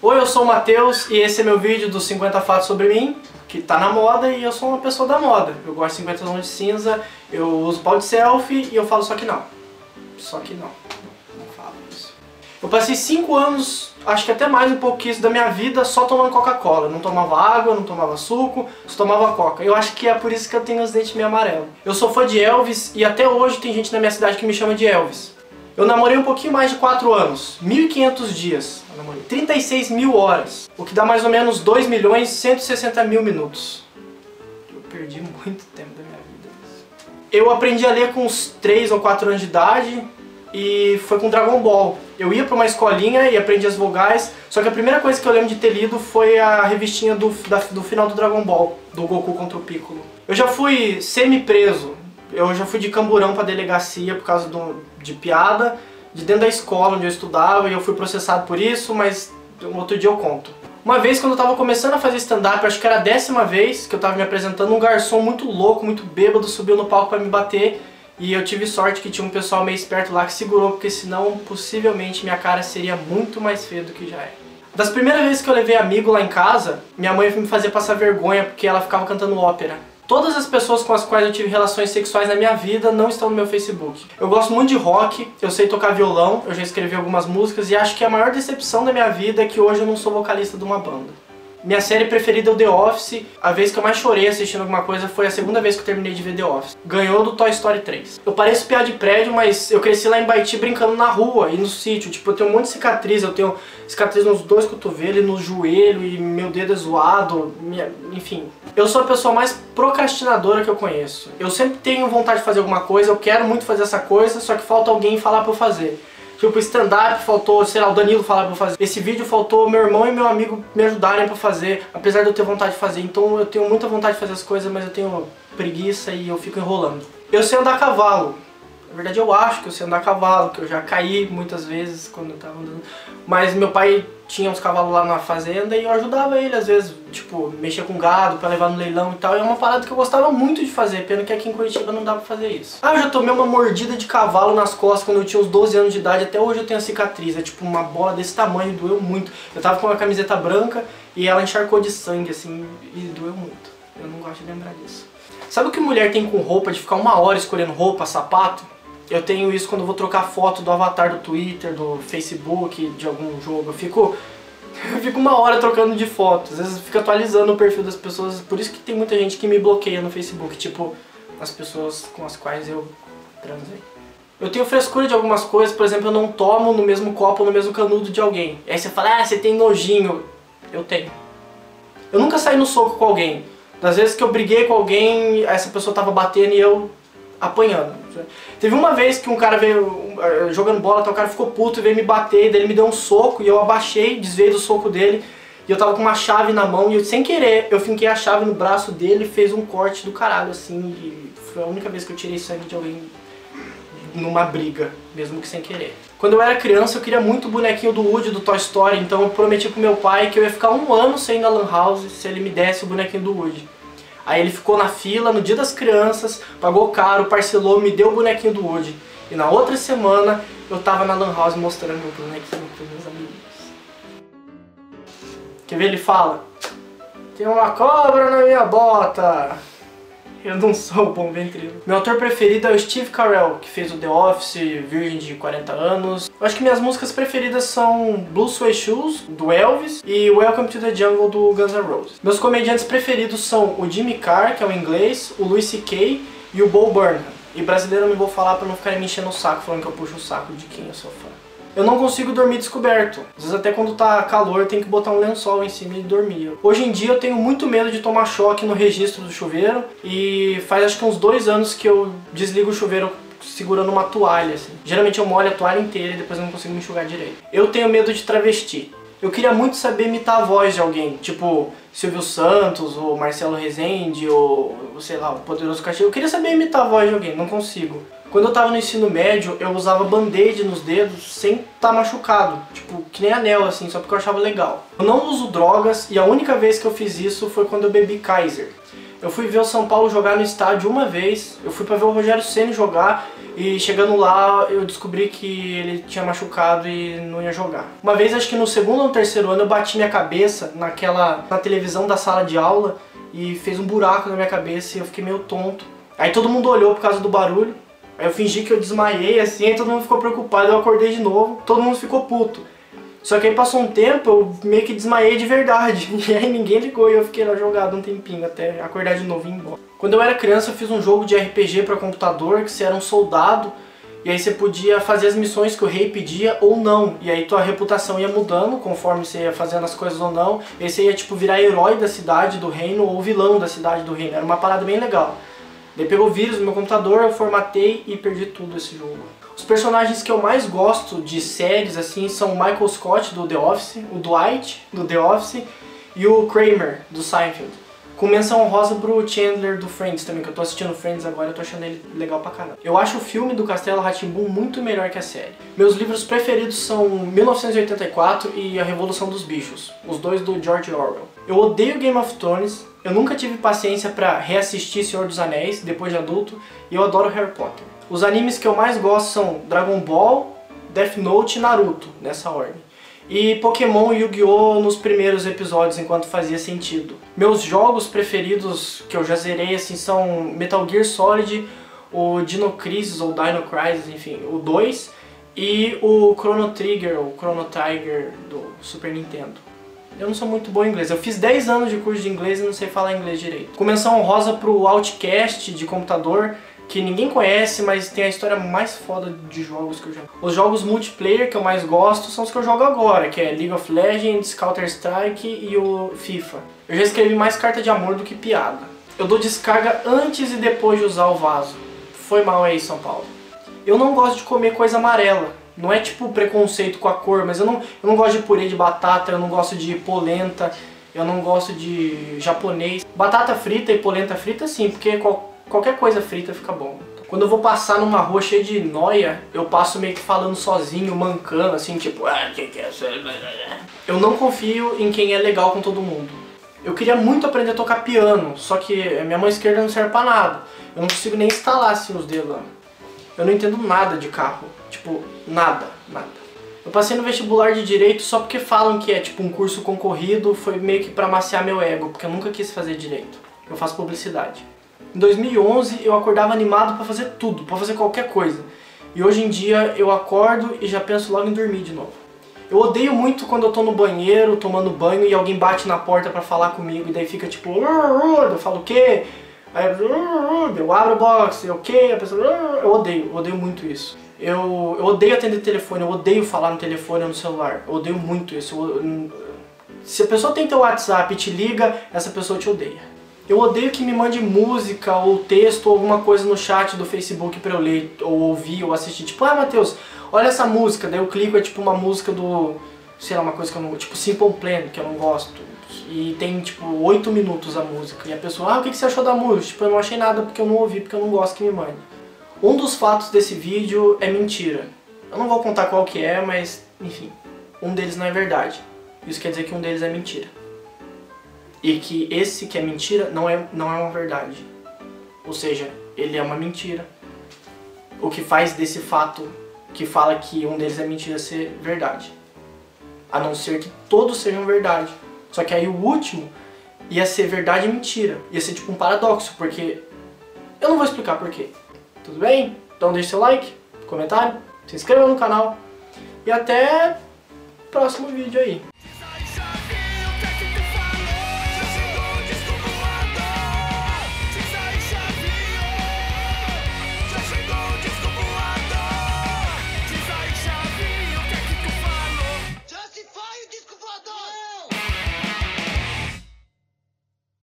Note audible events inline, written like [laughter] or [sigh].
Oi, eu sou o Matheus e esse é meu vídeo dos 50 fatos sobre mim, que tá na moda e eu sou uma pessoa da moda. Eu gosto de 50 tons de cinza, eu uso pau de selfie e eu falo só que não. Só que não. Não falo isso. Eu passei 5 anos, acho que até mais um isso da minha vida, só tomando Coca-Cola. Não tomava água, não tomava suco, só tomava Coca. Eu acho que é por isso que eu tenho os dentes meio amarelos. Eu sou fã de Elvis e até hoje tem gente na minha cidade que me chama de Elvis. Eu namorei um pouquinho mais de 4 anos, 1.500 dias, eu namorei 36 mil horas, o que dá mais ou menos 2 milhões 160 mil minutos. Eu perdi muito [laughs] tempo da minha vida. Eu aprendi a ler com uns 3 ou 4 anos de idade e foi com Dragon Ball. Eu ia para uma escolinha e aprendi as vogais, só que a primeira coisa que eu lembro de ter lido foi a revistinha do, da, do final do Dragon Ball, do Goku contra o Piccolo. Eu já fui semi-preso eu já fui de camburão pra delegacia por causa do, de piada, de dentro da escola onde eu estudava, e eu fui processado por isso, mas outro dia eu conto. Uma vez, quando eu tava começando a fazer stand-up, acho que era a décima vez que eu tava me apresentando, um garçom muito louco, muito bêbado, subiu no palco para me bater, e eu tive sorte que tinha um pessoal meio esperto lá que segurou, porque senão, possivelmente, minha cara seria muito mais feia do que já é. Das primeiras vezes que eu levei amigo lá em casa, minha mãe me fazia passar vergonha porque ela ficava cantando ópera. Todas as pessoas com as quais eu tive relações sexuais na minha vida não estão no meu Facebook. Eu gosto muito de rock, eu sei tocar violão, eu já escrevi algumas músicas e acho que a maior decepção da minha vida é que hoje eu não sou vocalista de uma banda. Minha série preferida é o The Office. A vez que eu mais chorei assistindo alguma coisa foi a segunda vez que eu terminei de ver The Office. Ganhou do Toy Story 3. Eu pareço piada de prédio, mas eu cresci lá em Baiti brincando na rua e no sítio. Tipo, eu tenho um monte de cicatriz. Eu tenho cicatriz nos dois cotovelos no joelho e meu dedo é zoado. Minha... Enfim. Eu sou a pessoa mais procrastinadora que eu conheço. Eu sempre tenho vontade de fazer alguma coisa, eu quero muito fazer essa coisa, só que falta alguém falar pra eu fazer. Tipo, stand-up faltou, sei lá, o Danilo falar pra fazer. Esse vídeo faltou meu irmão e meu amigo me ajudarem pra fazer, apesar de eu ter vontade de fazer. Então eu tenho muita vontade de fazer as coisas, mas eu tenho preguiça e eu fico enrolando. Eu sei andar a cavalo. Na verdade eu acho que eu sei andar a cavalo, que eu já caí muitas vezes quando eu tava andando. Mas meu pai tinha uns cavalos lá na fazenda e eu ajudava ele, às vezes, tipo, mexer com gado para levar no leilão e tal. E é uma parada que eu gostava muito de fazer, pena que aqui em Curitiba não dá pra fazer isso. Ah, eu já tomei uma mordida de cavalo nas costas quando eu tinha uns 12 anos de idade, até hoje eu tenho a cicatriz. É tipo uma bola desse tamanho, doeu muito. Eu tava com uma camiseta branca e ela encharcou de sangue, assim, e doeu muito. Eu não gosto de lembrar disso. Sabe o que mulher tem com roupa de ficar uma hora escolhendo roupa, sapato? Eu tenho isso quando vou trocar foto do avatar do Twitter, do Facebook, de algum jogo. Eu fico, [laughs] eu fico uma hora trocando de fotos. Às vezes fico atualizando o perfil das pessoas. Por isso que tem muita gente que me bloqueia no Facebook. Tipo, as pessoas com as quais eu transei. Eu tenho frescura de algumas coisas, por exemplo, eu não tomo no mesmo copo, no mesmo canudo de alguém. Aí você fala, ah, você tem nojinho. Eu tenho. Eu nunca saí no soco com alguém. Das vezes que eu briguei com alguém, essa pessoa tava batendo e eu apanhando. Teve uma vez que um cara veio eh, jogando bola, então o cara ficou puto e veio me bater, daí ele me deu um soco e eu abaixei, desviei do soco dele e eu tava com uma chave na mão e eu, sem querer eu finquei a chave no braço dele e fez um corte do caralho assim e foi a única vez que eu tirei sangue de alguém numa briga, mesmo que sem querer. Quando eu era criança eu queria muito o bonequinho do Woody do Toy Story, então eu prometi pro meu pai que eu ia ficar um ano sem ir na Lan House se ele me desse o bonequinho do Woody. Aí ele ficou na fila no dia das crianças, pagou caro, parcelou, me deu o bonequinho do Woody. E na outra semana eu tava na Lan House mostrando meu bonequinho pros meus amigos. Quer ver ele fala? Tem uma cobra na minha bota! Eu não sou o bom ventríloco. Meu ator preferido é o Steve Carell, que fez o The Office, Virgem de 40 anos. Eu acho que minhas músicas preferidas são Blue Suede Shoes, do Elvis, e Welcome to the Jungle, do Guns N' Roses. Meus comediantes preferidos são o Jimmy Carr, que é o inglês, o Louis C.K. e o Bo Burnham. E brasileiro eu não vou falar pra não ficarem me enchendo o saco falando que eu puxo o saco de quem eu sou fã. Eu não consigo dormir descoberto. Às vezes até quando tá calor tem que botar um lençol em cima e dormir. Hoje em dia eu tenho muito medo de tomar choque no registro do chuveiro e faz acho que uns dois anos que eu desligo o chuveiro segurando uma toalha, assim. Geralmente eu molho a toalha inteira e depois eu não consigo me enxugar direito. Eu tenho medo de travesti. Eu queria muito saber imitar a voz de alguém, tipo Silvio Santos, ou Marcelo Rezende, ou sei lá, o Poderoso Cachorro. Eu queria saber imitar a voz de alguém, não consigo. Quando eu tava no ensino médio, eu usava band-aid nos dedos sem estar tá machucado, tipo, que nem anel assim, só porque eu achava legal. Eu não uso drogas e a única vez que eu fiz isso foi quando eu bebi Kaiser. Eu fui ver o São Paulo jogar no estádio uma vez, eu fui para ver o Rogério Ceni jogar E chegando lá, eu descobri que ele tinha machucado e não ia jogar. Uma vez, acho que no segundo ou terceiro ano, eu bati minha cabeça naquela na televisão da sala de aula e fez um buraco na minha cabeça e eu fiquei meio tonto. Aí todo mundo olhou por causa do barulho. Aí eu fingi que eu desmaiei assim, aí todo mundo ficou preocupado, eu acordei de novo, todo mundo ficou puto. Só que aí passou um tempo, eu meio que desmaiei de verdade. [laughs] E aí ninguém ligou e eu fiquei lá jogado um tempinho até acordar de novo e ir embora. Quando eu era criança eu fiz um jogo de RPG para computador que você era um soldado e aí você podia fazer as missões que o rei pedia ou não. E aí tua reputação ia mudando conforme você ia fazendo as coisas ou não. E aí você ia tipo virar herói da cidade do reino ou vilão da cidade do reino. Era uma parada bem legal. Daí pegou vírus no meu computador, eu formatei e perdi tudo esse jogo. Os personagens que eu mais gosto de séries assim são o Michael Scott do The Office, o Dwight do The Office e o Kramer do Seinfeld. Com menção honrosa pro Chandler do Friends também, que eu tô assistindo Friends agora, eu tô achando ele legal pra caramba. Eu acho o filme do Castelo Ratimbun muito melhor que a série. Meus livros preferidos são 1984 e A Revolução dos Bichos, os dois do George Orwell. Eu odeio Game of Thrones, eu nunca tive paciência para reassistir Senhor dos Anéis depois de adulto e eu adoro Harry Potter. Os animes que eu mais gosto são Dragon Ball, Death Note e Naruto, nessa ordem. E Pokémon e Yu-Gi-Oh! nos primeiros episódios, enquanto fazia sentido. Meus jogos preferidos que eu já zerei assim, são Metal Gear Solid, o Dino Crisis ou Dino Crisis, enfim, o 2, e o Chrono Trigger ou Chrono Tiger do Super Nintendo. Eu não sou muito bom em inglês. Eu fiz 10 anos de curso de inglês e não sei falar inglês direito. Começou honrosa pro Outcast de computador, que ninguém conhece, mas tem a história mais foda de jogos que eu já Os jogos multiplayer que eu mais gosto são os que eu jogo agora, que é League of Legends, Counter-Strike e o FIFA. Eu já escrevi mais carta de amor do que piada. Eu dou descarga antes e depois de usar o vaso. Foi mal aí, São Paulo. Eu não gosto de comer coisa amarela. Não é tipo preconceito com a cor, mas eu não, eu não gosto de purê de batata, eu não gosto de polenta, eu não gosto de japonês. Batata frita e polenta frita sim, porque qual, qualquer coisa frita fica bom. Quando eu vou passar numa rua cheia de noia, eu passo meio que falando sozinho, mancando, assim, tipo, ah, é Eu não confio em quem é legal com todo mundo. Eu queria muito aprender a tocar piano, só que minha mão esquerda não serve pra nada. Eu não consigo nem instalar assim os dedos. Eu não entendo nada de carro. Tipo, nada, nada. Eu passei no vestibular de direito só porque falam que é tipo um curso concorrido, foi meio que pra maciar meu ego, porque eu nunca quis fazer direito. Eu faço publicidade. Em 2011 eu acordava animado para fazer tudo, para fazer qualquer coisa. E hoje em dia eu acordo e já penso logo em dormir de novo. Eu odeio muito quando eu tô no banheiro, tomando banho e alguém bate na porta para falar comigo e daí fica tipo, eu falo o quê? Aí eu abro o box, o quê? A pessoa, eu odeio, eu odeio muito isso. Eu, eu odeio atender telefone, eu odeio falar no telefone ou no celular. Eu odeio muito isso. Eu, se a pessoa tem teu WhatsApp e te liga, essa pessoa te odeia. Eu odeio que me mande música ou texto ou alguma coisa no chat do Facebook pra eu ler, ou ouvir, ou assistir. Tipo, ah, Matheus, olha essa música. Daí eu clico, é tipo uma música do, sei lá, uma coisa que eu não tipo Simple Plan, que eu não gosto. E tem, tipo, 8 minutos a música. E a pessoa, ah, o que você achou da música? Tipo, eu não achei nada porque eu não ouvi, porque eu não gosto que me mande. Um dos fatos desse vídeo é mentira. Eu não vou contar qual que é, mas enfim, um deles não é verdade. Isso quer dizer que um deles é mentira. E que esse que é mentira não é, não é uma verdade. Ou seja, ele é uma mentira. O que faz desse fato que fala que um deles é mentira ser verdade. A não ser que todos sejam verdade. Só que aí o último ia ser verdade e mentira. Ia ser tipo um paradoxo, porque eu não vou explicar porquê. Tudo bem? Então deixe seu like, comentário, se inscreva no canal e até o próximo vídeo aí.